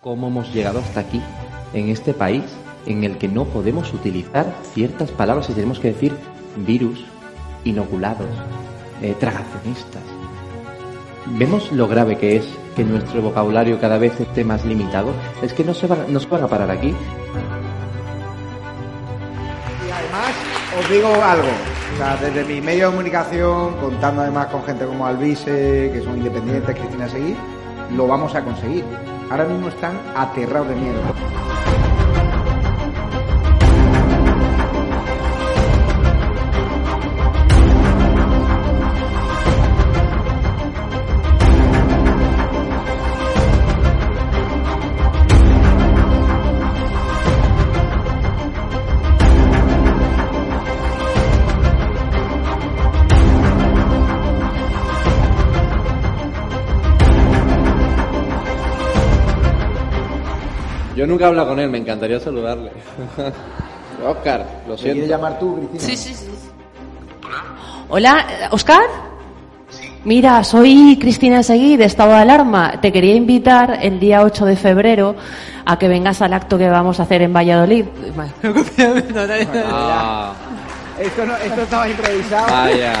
¿Cómo hemos llegado hasta aquí, en este país, en el que no podemos utilizar ciertas palabras y tenemos que decir virus, inoculados, eh, tragacionistas? ¿Vemos lo grave que es que nuestro vocabulario cada vez esté más limitado? Es que no se, van, no a parar aquí. Y además, os digo algo. O sea, desde mi medio de comunicación, contando además con gente como Alvise, que son independientes, Cristina Seguir, lo vamos a conseguir. Ahora mismo están aterrados de miedo. Nunca he hablado con él, me encantaría saludarle. Oscar, lo ¿Te quieres siento. llamar tú, Cristina? Sí, sí, sí. Hola, Oscar. Mira, soy Cristina Seguí de Estado de Alarma. Te quería invitar el día 8 de febrero a que vengas al acto que vamos a hacer en Valladolid. Ah, Esto, no, esto estaba improvisado. vaya.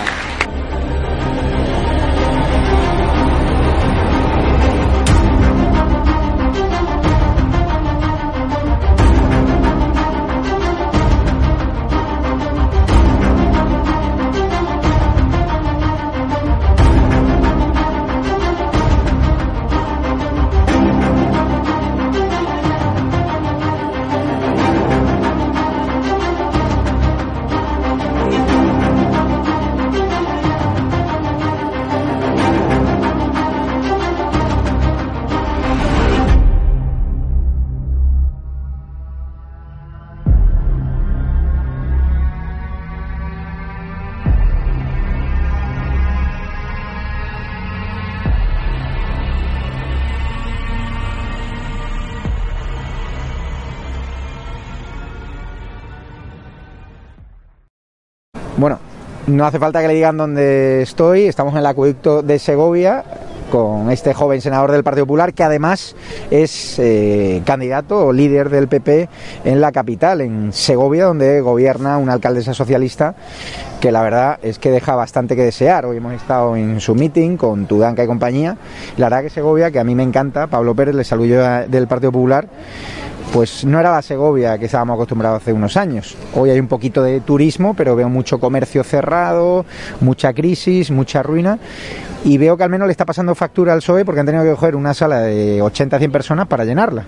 No hace falta que le digan dónde estoy. Estamos en el acueducto de Segovia con este joven senador del Partido Popular que además es eh, candidato o líder del PP en la capital, en Segovia, donde gobierna una alcaldesa socialista que la verdad es que deja bastante que desear. Hoy hemos estado en su meeting con Tudanca y compañía. La verdad que Segovia, que a mí me encanta, Pablo Pérez, le saludo del Partido Popular, pues no era la Segovia que estábamos acostumbrados hace unos años. Hoy hay un poquito de turismo, pero veo mucho comercio cerrado, mucha crisis, mucha ruina. Y veo que al menos le está pasando factura al PSOE porque han tenido que coger una sala de 80-100 personas para llenarla.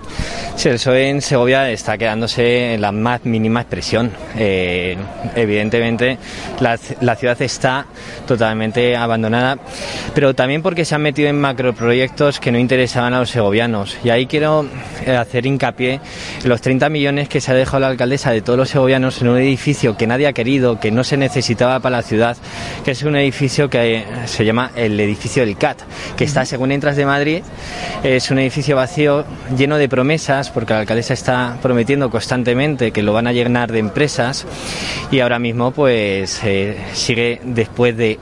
Sí, el PSOE en Segovia está quedándose en la más mínima expresión. Eh, evidentemente, la, la ciudad está totalmente abandonada, pero también porque se han metido en macroproyectos que no interesaban a los segovianos. Y ahí quiero eh, hacer hincapié en los 30 millones que se ha dejado la alcaldesa de todos los segovianos en un edificio que nadie ha querido, que no se necesitaba para la ciudad, que es un edificio que eh, se llama el edificio del CAT, que está, según entras de Madrid, es un edificio vacío, lleno de promesas, porque la alcaldesa está prometiendo constantemente que lo van a llenar de empresas y ahora mismo pues eh, sigue después de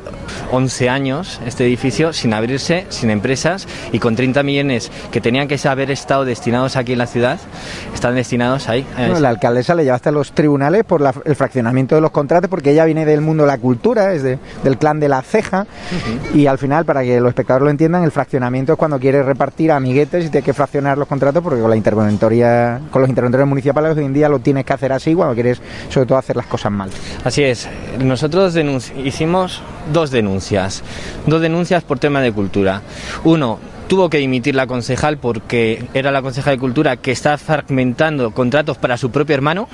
11 años este edificio sin abrirse, sin empresas y con 30 millones que tenían que haber estado destinados aquí en la ciudad, están destinados ahí. Bueno, la alcaldesa le lleva hasta los tribunales por la- el fraccionamiento de los contratos porque ella viene del mundo de la cultura, es de- del clan de la ceja y al final, para que los espectadores lo entiendan, el fraccionamiento es cuando quieres repartir amiguetes y tienes que fraccionar los contratos porque con la interventoría, con los interventores municipales hoy en día lo tienes que hacer así cuando quieres sobre todo hacer las cosas mal. Así es, nosotros hicimos dos denuncias, dos denuncias por tema de cultura. Uno, tuvo que dimitir la concejal porque era la concejal de cultura que está fragmentando contratos para su propio hermano.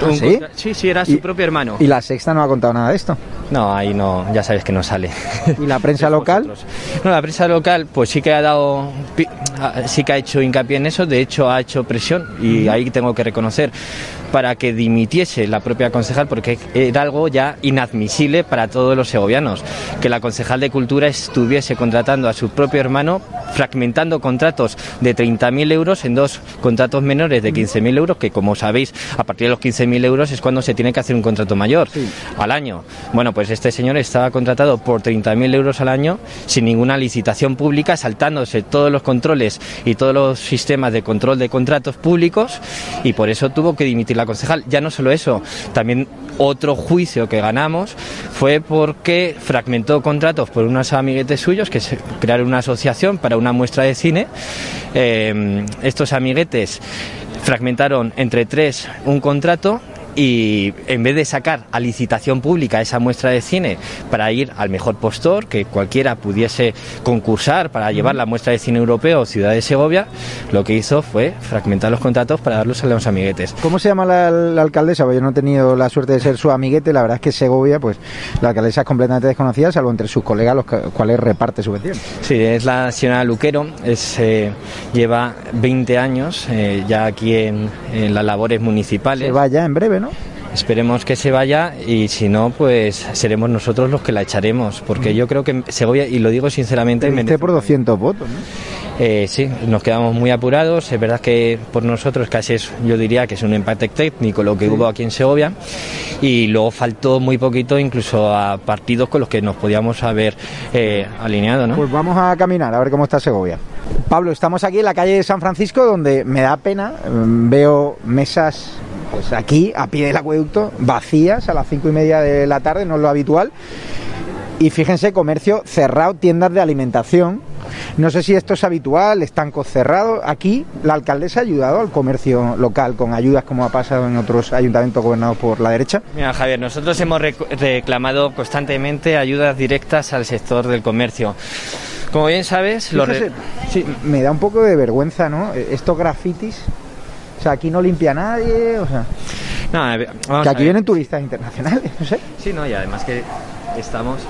Un ¿Sí? contra- sí, sí, era su propio hermano. Y la sexta no ha contado nada de esto. No, ahí no, ya sabes que no sale. Y la prensa local, No, la prensa local pues sí que ha dado, ah, sí que ha hecho hincapié en eso, de hecho ha hecho presión y ahí tengo que reconocer para que dimitiese la propia concejal porque era algo ya inadmisible para todos los segovianos, que la concejal de cultura estuviese contratando a su propio hermano fragmentando contratos de 30.000 euros en dos contratos menores de 15.000 euros, que como sabéis, a partir de los 15.000 euros es cuando se tiene que hacer un contrato mayor al año. Bueno, pues este señor estaba contratado por 30.000 euros al año sin ninguna licitación pública, saltándose todos los controles y todos los sistemas de control de contratos públicos y por eso tuvo que dimitir la concejal. Ya no solo eso, también otro juicio que ganamos fue porque fragmentó contratos por unos amiguetes suyos que se crearon una asociación para una muestra de cine. Eh, estos amiguetes fragmentaron entre tres un contrato y en vez de sacar a licitación pública esa muestra de cine para ir al mejor postor, que cualquiera pudiese concursar para llevar la muestra de cine europeo Ciudad de Segovia, lo que hizo fue fragmentar los contratos para darlos a los amiguetes. ¿Cómo se llama la, alcaldesa? Pues yo no he tenido la suerte de ser su amiguete, la verdad es que Segovia, pues la alcaldesa es completamente desconocida, salvo entre sus colegas, los cuales reparte subvención. Sí, es la señora Luquero, es, eh, lleva 20 años eh, ya aquí en, en las labores municipales. Se va ya en breve, Esperemos que se vaya y si no, pues seremos nosotros los que la echaremos, porque yo creo que Segovia, y lo digo sinceramente... Merece por 200 votos, ¿no? Eh, sí, nos quedamos muy apurados. Es verdad que por nosotros casi es, yo diría que es un empate técnico lo que hubo aquí en Segovia. Y luego faltó muy poquito incluso a partidos con los que nos podíamos haber eh, alineado. ¿no? Pues vamos a caminar a ver cómo está Segovia. Pablo, estamos aquí en la calle de San Francisco donde me da pena, mm, veo mesas pues aquí, a pie del acueducto, vacías a las cinco y media de la tarde, no es lo habitual. Y fíjense, comercio cerrado, tiendas de alimentación. No sé si esto es habitual, estancos cerrados. Aquí la alcaldesa ha ayudado al comercio local con ayudas como ha pasado en otros ayuntamientos gobernados por la derecha. Mira, Javier, nosotros hemos reclamado constantemente ayudas directas al sector del comercio. Como bien sabes, me da un poco de vergüenza, ¿no? Estos grafitis o sea, aquí no limpia nadie, o sea... No, que aquí vienen turistas internacionales, no sé. Sí, no, y además que estamos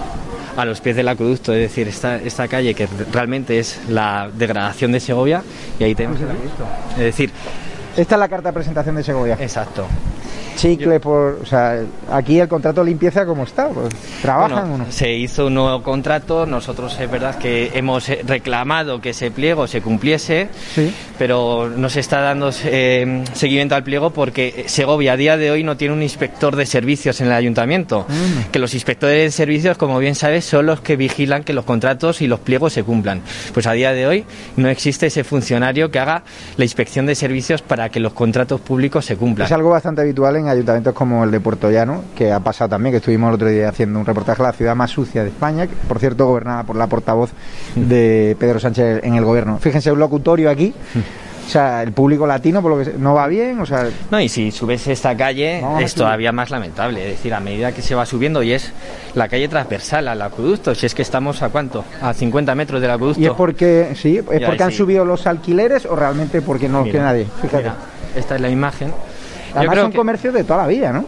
a los pies del acueducto, es decir, esta, esta calle que realmente es la degradación de Segovia, y ahí tenemos el acueducto. Es decir... Esta es la carta de presentación de Segovia. Exacto chicle por o sea aquí el contrato limpieza cómo está pues, trabajan o no se hizo un nuevo contrato. Nosotros es verdad que hemos reclamado que ese pliego se cumpliese sí. pero no se está dando eh, seguimiento al pliego porque Segovia a día de hoy no tiene un inspector de servicios en el ayuntamiento. Mm. que los inspectores de servicios como bien sabes son los que vigilan que los contratos y los pliegos se cumplan. Pues a día de hoy no existe ese funcionario que haga la inspección de servicios para que los contratos públicos se cumplan. Es algo bastante habitual en en ayuntamientos como el de Puerto Llano, que ha pasado también, que estuvimos el otro día haciendo un reportaje a la ciudad más sucia de España, que por cierto gobernada por la portavoz de Pedro Sánchez en el gobierno. Fíjense, un locutorio aquí. O sea, el público latino, por lo que no va bien, o sea... No, y si subes esta calle es todavía más lamentable, es decir, a medida que se va subiendo y es la calle transversal al acueducto, si es que estamos a cuánto, a 50 metros del acueducto. ¿Y es porque, sí, es porque han subido los alquileres o realmente porque no quiere nadie? Fíjate. esta es la imagen Además son comercios de toda la vida, ¿no?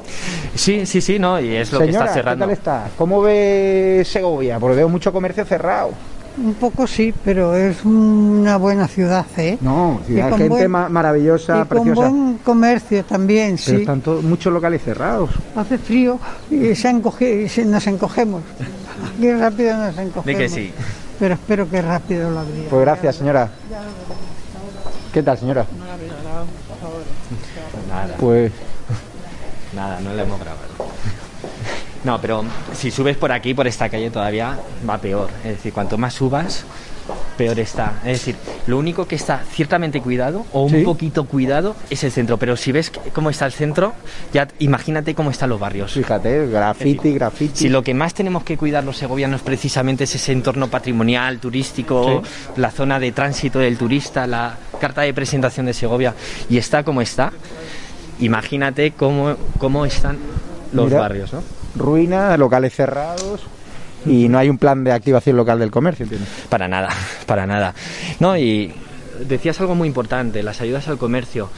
Sí, sí, sí, no, y es lo que está cerrando. ¿qué tal está? ¿Cómo ve Segovia? Porque veo mucho comercio cerrado. Un poco sí, pero es una buena ciudad, ¿eh? No, ciudad, gente maravillosa, y Con buen comercio también, sí. Están muchos locales cerrados. Hace frío y se encoge, nos encogemos. Aquí rápido nos encogemos. De que sí. Pero espero que rápido lo abría. Pues gracias, señora. ¿Qué tal, señora? Nada. Pues. Nada, no le hemos grabado. No, pero si subes por aquí, por esta calle, todavía va peor. Es decir, cuanto más subas, peor está. Es decir, lo único que está ciertamente cuidado, o un poquito cuidado, es el centro. Pero si ves cómo está el centro, ya imagínate cómo están los barrios. Fíjate, grafiti, grafiti. Si lo que más tenemos que cuidar los segovianos precisamente es ese entorno patrimonial, turístico, la zona de tránsito del turista, la carta de presentación de Segovia, y está como está, imagínate cómo, cómo están los barrios, ¿no? Ruinas, locales cerrados y no hay un plan de activación local del comercio, ¿entiendes? Para nada, para nada. No, y decías algo muy importante, las ayudas al comercio.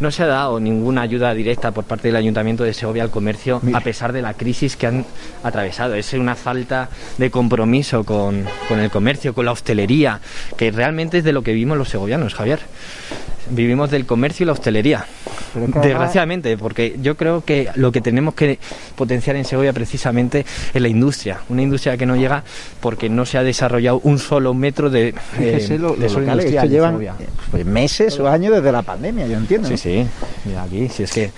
No se ha dado ninguna ayuda directa por parte del Ayuntamiento de Segovia al comercio a pesar de la crisis que han atravesado. Es una falta de compromiso con, con el comercio, con la hostelería, que realmente es de lo que vivimos los segovianos, Javier. Vivimos del comercio y la hostelería. Desgraciadamente, porque yo creo que lo que tenemos que potenciar en Segovia precisamente es la industria. Una industria que no llega porque no se ha desarrollado un solo metro de, eh, lo, de llevan pues, meses o años desde la pandemia, yo entiendo. Sí, sí. Mira aquí, si es que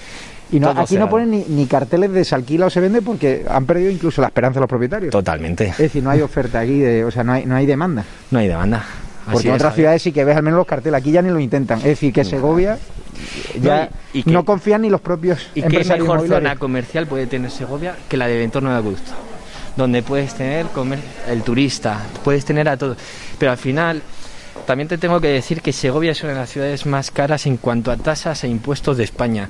y no, aquí no ponen ni, ni, carteles de se alquila o se vende porque han perdido incluso la esperanza de los propietarios. Totalmente. Es decir, no hay oferta aquí, de, o sea, no hay, no hay demanda. No hay demanda. Porque en otras ciudades sí que ves al menos los carteles, aquí ya ni lo intentan. Es decir, que Segovia ya no, confían ni los propios ¿Y qué mejor zona comercial puede tener Segovia que la del entorno de Agusto? Donde puedes tener comer el turista, puedes tener a todo. Pero al final también te tengo que decir que Segovia es una de las ciudades más caras en cuanto a tasas e impuestos de España.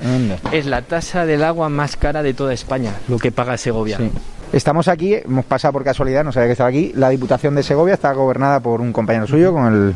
Es la tasa del agua más cara de toda España, lo que paga Segovia. Estamos aquí, hemos pasado por casualidad, no sabía que estaba aquí. La Diputación de Segovia está gobernada por un compañero suyo, con el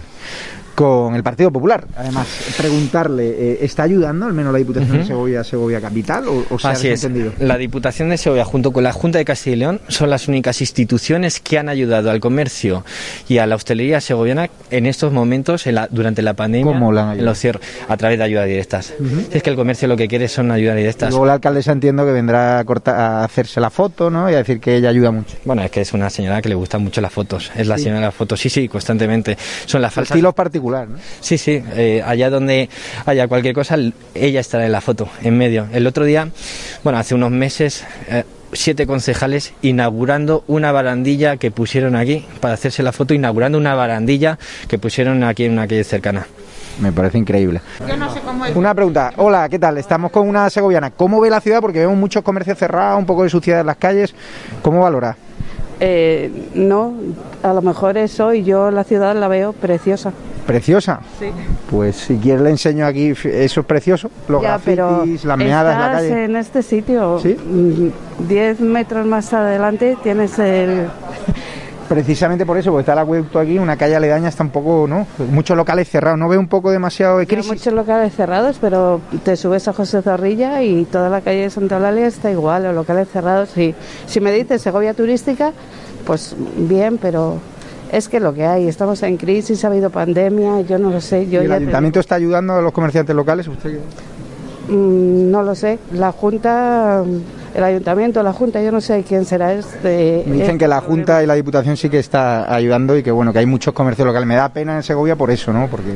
con el Partido Popular. Además, preguntarle, eh, ¿está ayudando al menos la Diputación de Segovia, Segovia Capital o, se Así Es. La Diputación de Segovia junto con la Junta de Castilla y León son las únicas instituciones que han ayudado al comercio y a la hostelería segoviana en estos momentos, durante la pandemia, ¿Cómo la en los cierres, a través de ayudas directas. Es que el comercio lo que quiere son ayudas directas. luego la alcaldesa entiendo que vendrá a, hacerse la foto ¿no? y a decir que ella ayuda mucho. Bueno, es que es una señora que le gustan mucho las fotos. Es la señora de las fotos, sí, sí, constantemente. Son las falsas... Estilos particulares Sí, sí, eh, allá donde haya cualquier cosa, ella estará en la foto, en medio. El otro día, bueno, hace unos meses, eh, siete concejales inaugurando una barandilla que pusieron aquí, para hacerse la foto, inaugurando una barandilla que pusieron aquí en una calle cercana. Me parece increíble. Una pregunta. Hola, ¿qué tal? Estamos con una segoviana. ¿Cómo ve la ciudad? Porque vemos muchos comercios cerrados, un poco de suciedad en las calles. ¿Cómo valora? Eh, no, a lo mejor eso y yo la ciudad la veo preciosa. ¿Preciosa? Sí. Pues si quieres le enseño aquí, eso es precioso, los ya, grafitis, las meadas, la calle. en este sitio, ¿Sí? 10 metros más adelante tienes el... Precisamente por eso, porque está el acueducto aquí, una calle aledaña está un poco, ¿no? Muchos locales cerrados, ¿no ve un poco demasiado de crisis? Hay muchos locales cerrados, pero te subes a José Zorrilla y toda la calle de Santa Eulalia está igual, los locales cerrados. Y si me dices Segovia turística, pues bien, pero es que lo que hay, estamos en crisis, ha habido pandemia, yo no lo sé. Yo el ayuntamiento está ayudando a los comerciantes locales? ¿Usted mm, no lo sé. La Junta, el ayuntamiento, la Junta, yo no sé quién será este. Me dicen que la Junta y la Diputación sí que está ayudando y que bueno, que hay muchos comercios locales. Me da pena en Segovia por eso, ¿no? Porque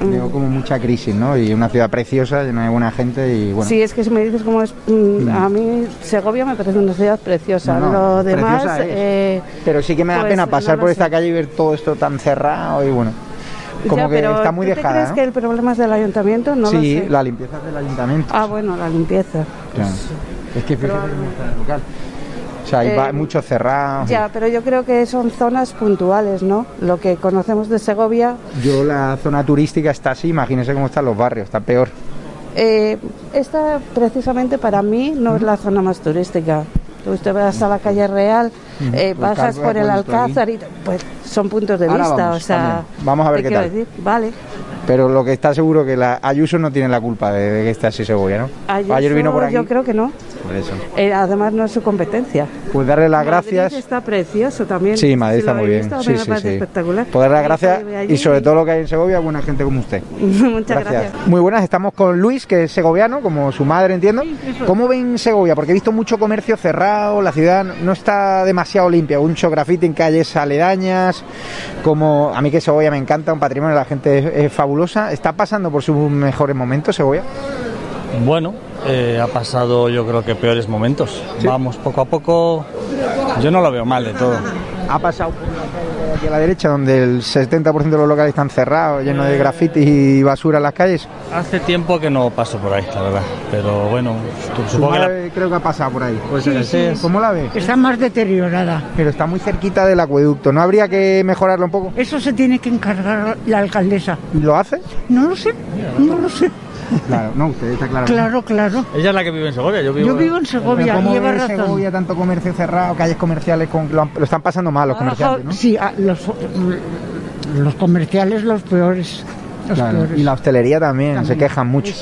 Veo como mucha crisis, ¿no? Y una ciudad preciosa, llena de buena gente y bueno. Sí, es que si me dices cómo es, mm, mm. a mí Segovia me parece una ciudad preciosa. Lo demás, eh, pero sí que me da pues, pena pasar por esta calle y ver todo esto tan cerrado y bueno. Como que está muy dejada. ¿Crees que el problema es del ayuntamiento? No sí, la limpieza es del ayuntamiento. Ah, bueno, la limpieza. Claro. es que fíjate está el local. O sea, hay eh, mucho cerrado. Ya, pero yo creo que son zonas puntuales, ¿no? Lo que conocemos de Segovia. Yo la zona turística está así, imagínese cómo están los barrios, está peor. Eh, esta precisamente para mí no es la zona más turística. Usted va hasta la calle Real, eh, bajas por el Alcázar y pues son puntos de vista, o sea, vamos a ver qué, tal. Vale. Pero lo que está seguro que la Ayuso no tiene la culpa de, que esté así Segovia, ¿no? Ayer vino por aquí. Yo creo que no. Eh, además no es su competencia. Pues darle las gracias. está precioso también. Sí, Madrid está muy bien. sí, sí, sí. espectacular. Pues darle las gracias y sobre todo lo que hay en Segovia, buena gente como usted. Muchas gracias. Muy buenas, estamos con Luis, que es segoviano, como su madre, entiendo. ¿Cómo ven Segovia? Porque he visto mucho comercio cerrado, la ciudad no está demasiado limpia, mucho grafiti en calles aledañas, como a mí que Segovia me encanta, un patrimonio, la gente es fabulosa. ¿Está pasando por sus mejores momentos Segovia? Bueno, eh, ha pasado yo creo que peores momentos. Vamos poco a poco, yo no lo veo mal de todo. Ha pasado aquí a la derecha, donde el 70% de los locales están cerrados, llenos de grafitis y basura en las calles. Hace tiempo que no paso por ahí, la verdad. Pero bueno, supongo que creo que ha pasado por ahí. ¿Cómo la ve? Está más deteriorada. Pero está muy cerquita del acueducto. ¿No habría que mejorarlo un poco? Eso se tiene que encargar la alcaldesa. ¿Y lo hace? No lo sé, no lo sé. Claro, no, usted está claro. Claro, claro. Ella es la que vive en Segovia, yo vivo, yo vivo en Segovia. ¿Cómo lleva razón. Segovia tanto comercio cerrado, calles comerciales, con, lo, están pasando mal los comerciantes, ¿no? Sí, los, los comerciales los peores. Y la hostelería también, se quejan mucho.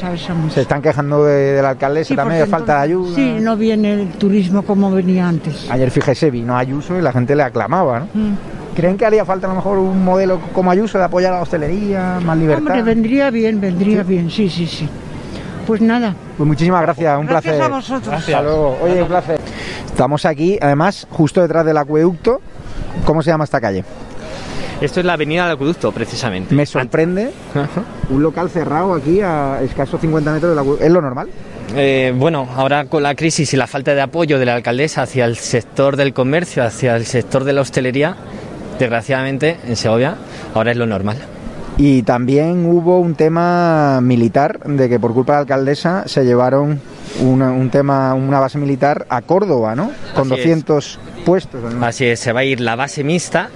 Se están quejando de, la alcaldesa también de falta de ayuda. Sí, no viene el turismo como venía antes. Ayer fíjese, vino Ayuso y la gente le aclamaba, ¿no? Mm. ¿Creen que haría falta a lo mejor un modelo como Ayuso de apoyar a la hostelería, más libertad? Hombre, vendría bien, vendría bien, sí, sí, sí. Pues nada. Pues muchísimas gracias, un Gracias placer. a vosotros. Hasta luego. Oye, un placer. Estamos aquí, además, justo detrás del acueducto. ¿Cómo se llama esta calle? Esto es la avenida del acueducto, precisamente. Me sorprende un local cerrado aquí a escasos 50 metros del acueducto. ¿Es lo normal? Eh, bueno, ahora con la crisis y la falta de apoyo de la alcaldesa hacia el sector del comercio, hacia el sector de la hostelería, desgraciadamente en Segovia ahora es lo normal. Y también hubo un tema militar, de que por culpa de la alcaldesa se llevaron una- un tema, una base militar a Córdoba, ¿no? Con Así es. 200 puestos. Así es, se va a ir la base mixta,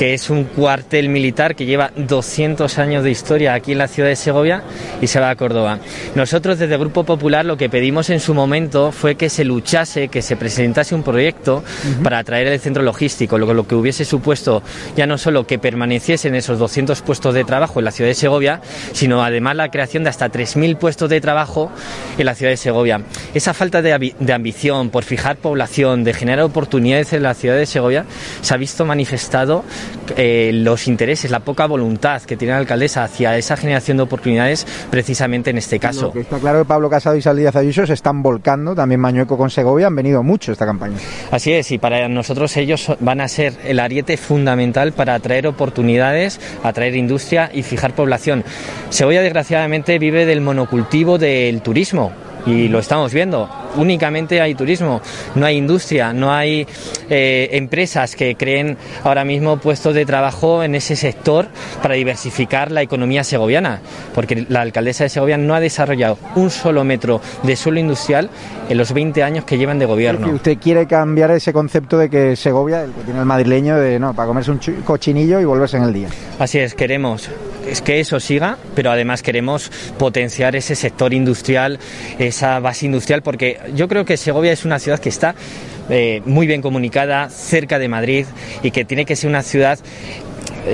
que es un cuartel militar que lleva 200 años de historia aquí en la ciudad de Segovia y se va a Córdoba. Nosotros desde el Grupo Popular lo que pedimos en su momento fue que se luchase, que se presentase un proyecto para atraer el centro logístico, lo, lo que hubiese supuesto ya no solo que permaneciesen esos 200 puestos de trabajo en la ciudad de Segovia, sino además la creación de hasta 3.000 puestos de trabajo en la ciudad de Segovia. Esa falta de, de ambición por fijar población, de generar oportunidades en la ciudad de Segovia, se ha visto manifestado eh, los intereses, la poca voluntad que tiene la alcaldesa hacia esa generación de oportunidades precisamente en este caso. Lo que está claro que Pablo Casado y Saldíaz Ayuso se están volcando, también Mañueco con Segovia, han venido mucho esta campaña. Así es, y para nosotros ellos van a ser el ariete fundamental para atraer oportunidades, atraer industria y fijar población. Segovia, desgraciadamente, vive del monocultivo del turismo. Y lo estamos viendo, únicamente hay turismo, no hay industria, no hay eh, empresas que creen ahora mismo puestos de trabajo en ese sector para diversificar la economía segoviana, porque la alcaldesa de Segovia no ha desarrollado un solo metro de suelo industrial en los 20 años que llevan de gobierno. Que usted quiere cambiar ese concepto de que Segovia, el que tiene el madrileño, de no, para comerse un cochinillo y volverse en el día. Así es, queremos es que eso siga, pero además queremos potenciar ese sector industrial, esa base industrial, porque yo creo que Segovia es una ciudad que está eh, muy bien comunicada, cerca de Madrid y que tiene que ser una ciudad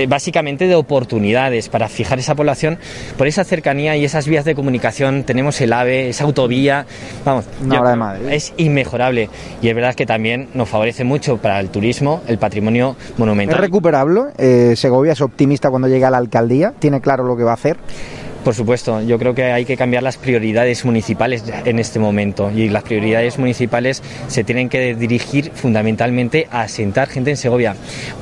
básicamente de oportunidades para fijar esa población por esa cercanía y esas vías de comunicación tenemos el AVE esa autovía vamos Una hora de Madrid. es inmejorable y es verdad que también nos favorece mucho para el turismo el patrimonio ¿Es monumental recuperable? Eh, Segovia es optimista cuando llega a la alcaldía, tiene claro lo que va a hacer. Por supuesto, yo creo que hay que cambiar las prioridades municipales en este momento y las prioridades municipales se tienen que dirigir fundamentalmente a asentar gente en Segovia.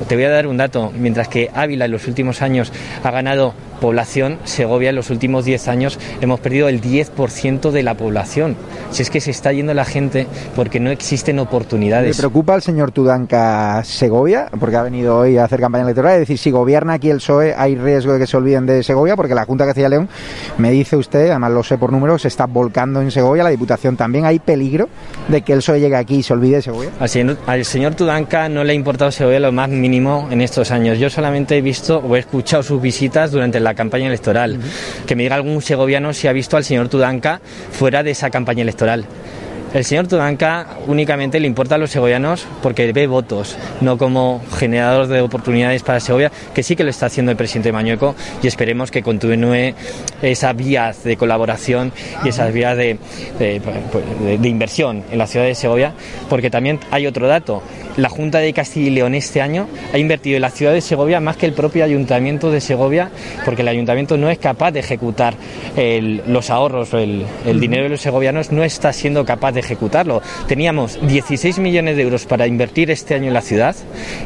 Te voy a dar un dato, mientras que Ávila en los últimos años ha ganado población, Segovia en los últimos 10 años hemos perdido el 10% de la población. Si es que se está yendo la gente porque no existen ¿Le oportunidades. preocupa al señor Tudanca Segovia? Porque ha venido hoy a hacer campaña electoral. Es decir, si gobierna aquí el PSOE, hay riesgo de que se olviden de Segovia, porque la Junta de Castilla y León, me dice usted, además lo sé por números, se está volcando en Segovia, la Diputación también. ¿Hay peligro de que el PSOE llegue aquí y se olvide de Segovia? Al señor, al señor Tudanca no le ha importado Segovia lo más mínimo en estos años. Yo solamente he visto o he escuchado sus visitas durante la campaña electoral. Que me diga algún segoviano si ha visto al señor Tudanca fuera de esa campaña electoral. El señor Tudanca únicamente le importa a los segovianos porque ve votos, no como generador de oportunidades para Segovia, que sí que lo está haciendo el presidente Mañueco y esperemos que continúe esa vía de colaboración y esas vías de, inversión en la ciudad de Segovia, porque también hay otro dato. La Junta de Castilla y León este año ha invertido en la ciudad de Segovia más que el propio ayuntamiento de Segovia, porque el ayuntamiento no es capaz de ejecutar los ahorros, el, el dinero de los segovianos no está siendo capaz de ejecutarlo. Teníamos 16 millones de euros para invertir este año en la ciudad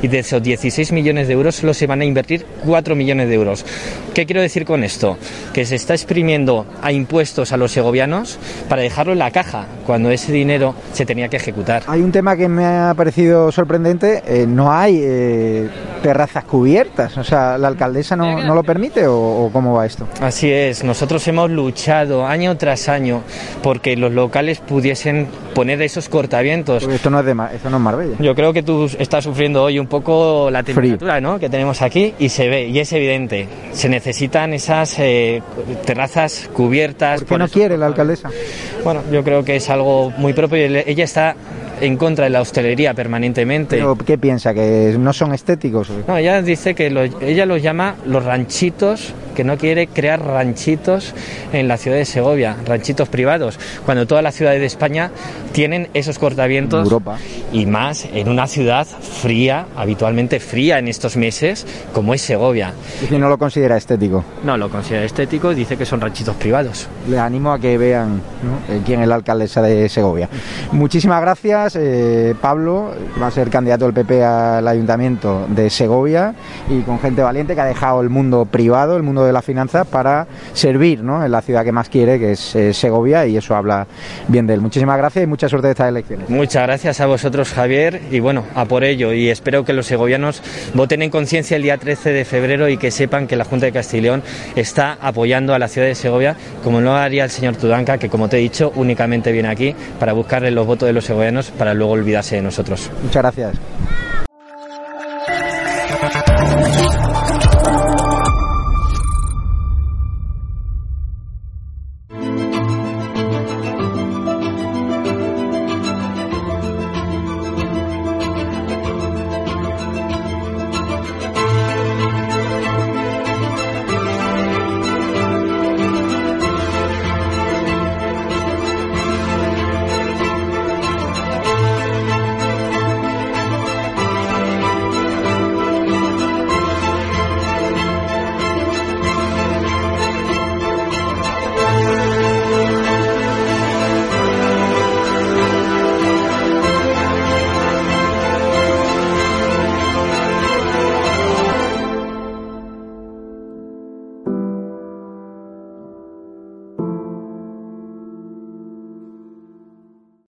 y de esos 16 millones de euros solo se van a invertir 4 millones de euros. ¿Qué quiero decir con esto? Que se está exprimiendo a impuestos a los segovianos para dejarlo en la caja, cuando ese dinero se tenía que ejecutar. Hay un tema que me ha parecido sorprendente, eh, no hay eh, terrazas cubiertas, o sea, ¿la alcaldesa no, no lo permite o, o cómo va esto? Así es, nosotros hemos luchado año tras año porque los locales pudiesen poner esos cortavientos. Porque esto no es, de, esto no es Marbella. Yo creo que tú estás sufriendo hoy un poco la temperatura ¿no? que tenemos aquí y se ve, y es evidente. Se necesitan esas eh, terrazas cubiertas. ¿Por qué por no quiere la alcaldesa? Bueno, yo creo que es algo muy propio. Ella está en contra de la hostelería permanentemente. ¿Pero qué piensa? ¿Que no son estéticos? No, ella dice que lo- ella los llama los ranchitos que no quiere crear ranchitos en la ciudad de Segovia, ranchitos privados, cuando todas las ciudades de España tienen esos cortavientos Europa. y más en una ciudad fría, habitualmente fría en estos meses, como es Segovia. Y si no lo considera estético. No lo considera estético, dice que son ranchitos privados. Les animo a que vean ¿no? Eh, quién es la alcaldesa de Segovia. Muchísimas gracias, eh, Pablo. Va a ser candidato del PP al ayuntamiento de Segovia y con gente valiente que ha dejado el mundo privado, el mundo de la finanza, para servir ¿no? en la ciudad que más quiere, que es eh, Segovia, y eso habla bien de él. Muchísimas gracias y mucha suerte de estas elecciones. Muchas gracias a vosotros, Javier, y bueno, a por ello. Y espero que los segovianos voten en conciencia el día 13 de febrero y que sepan que la Junta de Castilla y León está apoyando a la ciudad de Segovia, como no haría el señor Tudanca, que como te he dicho, únicamente viene aquí para buscarle los votos de los segovianos para luego olvidarse de nosotros. Muchas gracias.